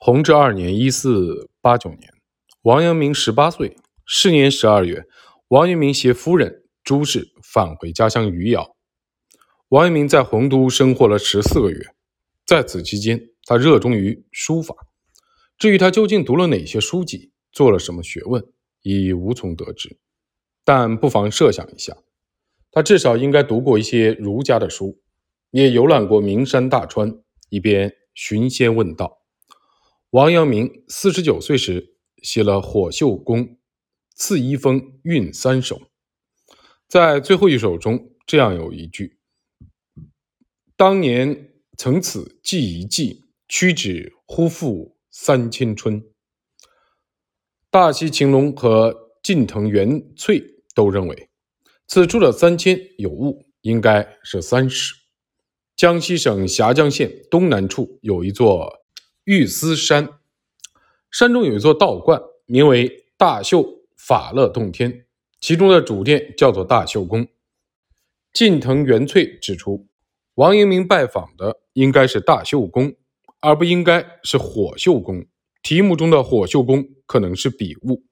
弘治二年（一四八九年），王阳明十八岁。是年十二月，王阳明携夫人朱氏返回家乡余姚。王阳明在洪都生活了十四个月，在此期间，他热衷于书法。至于他究竟读了哪些书籍，做了什么学问，已无从得知。但不妨设想一下，他至少应该读过一些儒家的书，也游览过名山大川，一边寻仙问道。王阳明四十九岁时写了《火秀宫赐一封韵三首》，在最后一首中，这样有一句：“当年曾此寄一寄，屈指忽复三千春。”大西秦龙和近藤元翠都认为此处的三千有误，应该是三十。江西省峡江县东南处有一座。玉思山，山中有一座道观，名为大秀法乐洞天，其中的主殿叫做大秀宫。近藤元翠指出，王阳明拜访的应该是大秀宫，而不应该是火秀宫。题目中的火秀宫可能是笔误。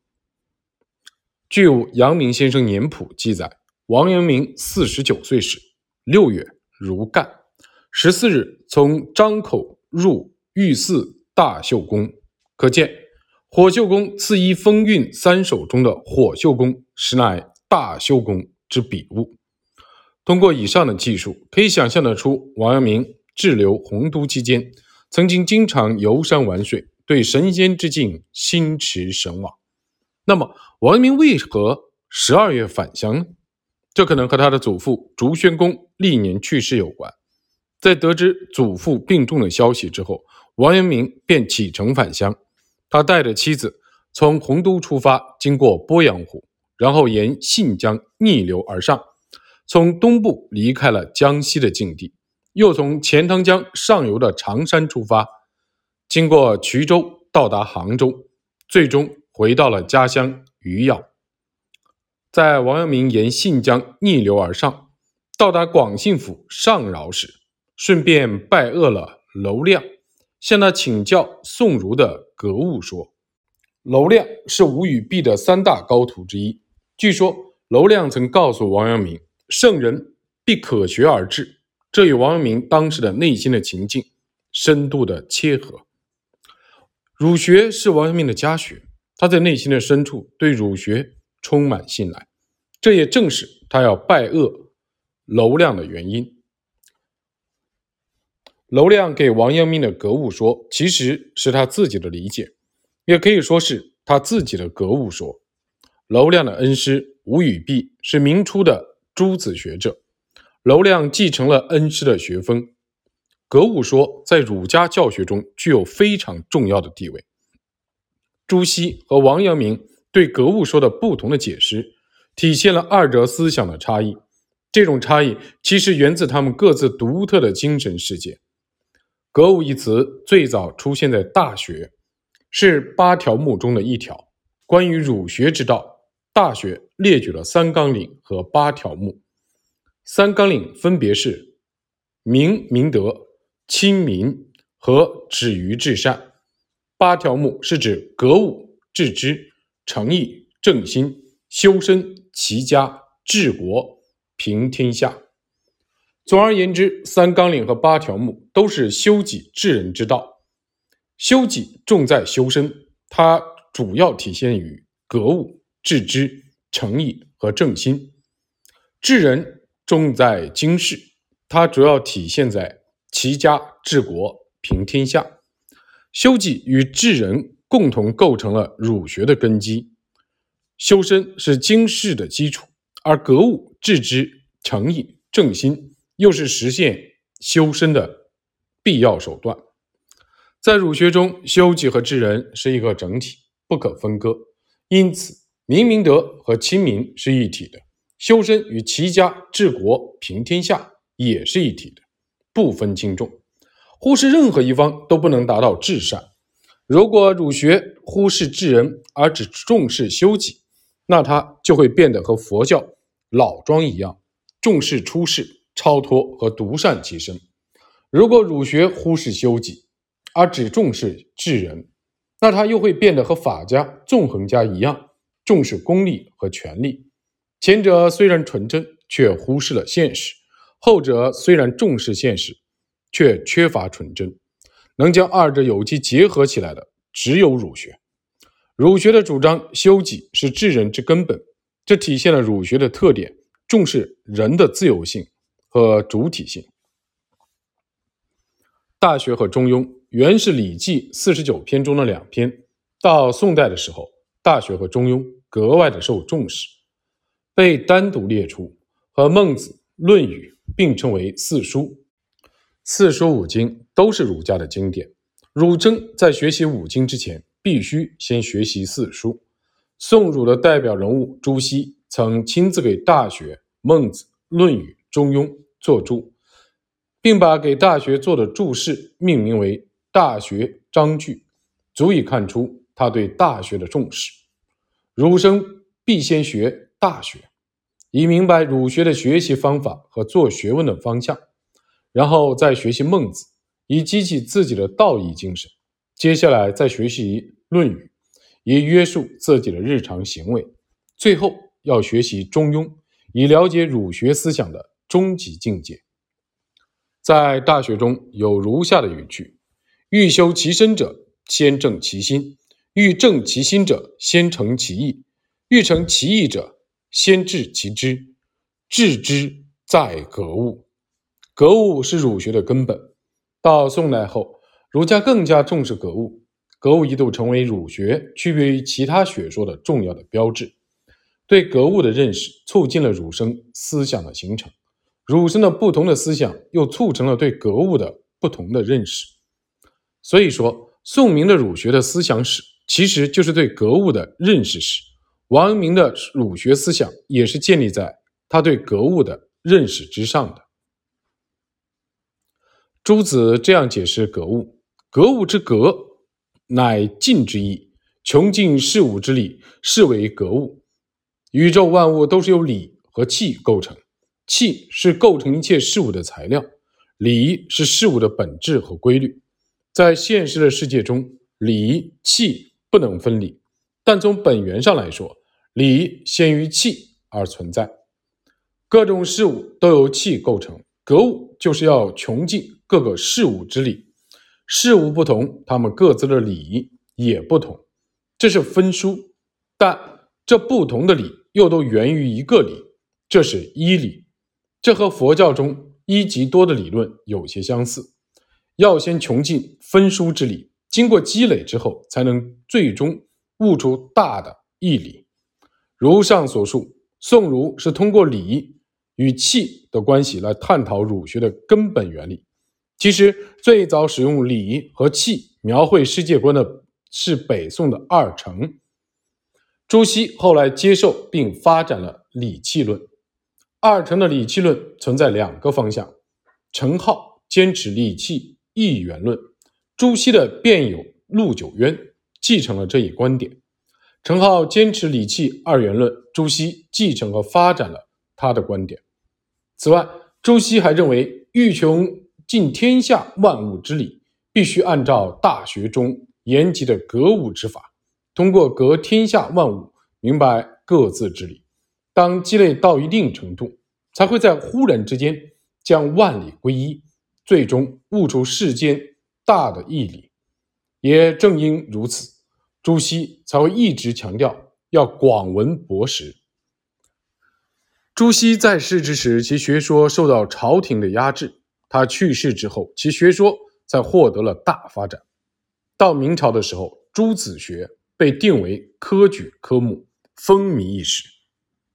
据阳明先生年谱记载，王阳明四十九岁时，六月如干，十四日从张口入。御赐大秀宫，可见火秀宫赐一风韵三首中的火秀宫实乃大秀宫之笔误。通过以上的技术，可以想象得出，王阳明滞留洪都期间，曾经经常游山玩水，对神仙之境心驰神往。那么，王阳明为何十二月返乡呢？这可能和他的祖父竹轩公历年去世有关。在得知祖父病重的消息之后，王阳明便启程返乡，他带着妻子从洪都出发，经过鄱阳湖，然后沿信江逆流而上，从东部离开了江西的境地，又从钱塘江上游的常山出发，经过衢州到达杭州，最终回到了家乡余姚。在王阳明沿信江逆流而上，到达广信府上饶时，顺便拜谒了娄亮。向他请教宋儒的格物说，娄亮是吴与弼的三大高徒之一。据说娄亮曾告诉王阳明：“圣人必可学而至。”这与王阳明当时的内心的情境深度的切合。儒学是王阳明的家学，他在内心的深处对儒学充满信赖，这也正是他要拜谒娄亮的原因。娄亮给王阳明的格物说，其实是他自己的理解，也可以说是他自己的格物说。娄亮的恩师吴与弼是明初的诸子学者，娄亮继承了恩师的学风。格物说在儒家教学中具有非常重要的地位。朱熹和王阳明对格物说的不同的解释，体现了二者思想的差异。这种差异其实源自他们各自独特的精神世界。格物一词最早出现在《大学》，是八条目中的一条。关于儒学之道，《大学》列举了三纲领和八条目。三纲领分别是明明德、亲民和止于至善。八条目是指格物、致知、诚意、正心、修身、齐家、治国、平天下。总而言之，三纲领和八条目都是修己治人之道。修己重在修身，它主要体现于格物、致知、诚意和正心；治人重在经世，它主要体现在齐家治国平天下。修己与治人共同构成了儒学的根基。修身是经世的基础，而格物、致知、诚意、正心。又是实现修身的必要手段。在儒学中，修己和治人是一个整体，不可分割。因此，明明德和亲民是一体的，修身与齐家治国平天下也是一体的，不分轻重。忽视任何一方都不能达到至善。如果儒学忽视治人而只重视修己，那它就会变得和佛教老庄一样，重视出世。超脱和独善其身。如果儒学忽视修己，而只重视治人，那他又会变得和法家、纵横家一样，重视功利和权力。前者虽然纯真，却忽视了现实；后者虽然重视现实，却缺乏纯真。能将二者有机结合起来的，只有儒学。儒学的主张修己是治人之根本，这体现了儒学的特点：重视人的自由性和主体性。《大学》和《中庸》原是《礼记》四十九篇中的两篇，到宋代的时候，《大学》和《中庸》格外的受重视，被单独列出，和《孟子》《论语》并称为四书。四书五经都是儒家的经典，儒生在学习五经之前，必须先学习四书。宋儒的代表人物朱熹曾亲自给《大学》《孟子》《论语》《中庸》作注，并把给《大学》做的注释命名为《大学章句》，足以看出他对《大学》的重视。儒生必先学《大学》，以明白儒学的学习方法和做学问的方向。然后再学习孟子，以激起自己的道义精神；接下来再学习《论语》，以约束自己的日常行为；最后要学习《中庸》，以了解儒学思想的终极境界。在《大学》中有如下的语句：“欲修其身者，先正其心；欲正其心者，先诚其意；欲诚其意者，先治其知。治之在格物。”格物是儒学的根本。到宋代后，儒家更加重视格物，格物一度成为儒学区别于其他学说的重要的标志。对格物的认识，促进了儒生思想的形成；儒生的不同的思想，又促成了对格物的不同的认识。所以说，宋明的儒学的思想史，其实就是对格物的认识史。王阳明的儒学思想，也是建立在他对格物的认识之上的。朱子这样解释格物：格物之格，乃尽之意，穷尽事物之理，是为格物。宇宙万物都是由理和气构成，气是构成一切事物的材料，理是事物的本质和规律。在现实的世界中，理气不能分离，但从本源上来说，理先于气而存在。各种事物都由气构成，格物就是要穷尽。各个事物之理，事物不同，它们各自的理也不同，这是分殊。但这不同的理又都源于一个理，这是一理。这和佛教中一即多的理论有些相似。要先穷尽分殊之理，经过积累之后，才能最终悟出大的义理。如上所述，宋儒是通过理与气的关系来探讨儒学的根本原理。其实，最早使用礼和气描绘世界观的是北宋的二程。朱熹后来接受并发展了礼器论。二程的礼器论存在两个方向：程颢坚持礼器一元论，朱熹的辩友陆九渊继承了这一观点。程颢坚持礼器二元论，朱熹继承和发展了他的观点。此外，朱熹还认为欲穷。尽天下万物之理，必须按照《大学》中言及的格物之法，通过格天下万物，明白各自之理。当积累到一定程度，才会在忽然之间将万里归一，最终悟出世间大的义理。也正因如此，朱熹才会一直强调要广文博识。朱熹在世之时，其学说受到朝廷的压制。他去世之后，其学说才获得了大发展。到明朝的时候，朱子学被定为科举科目，风靡一时。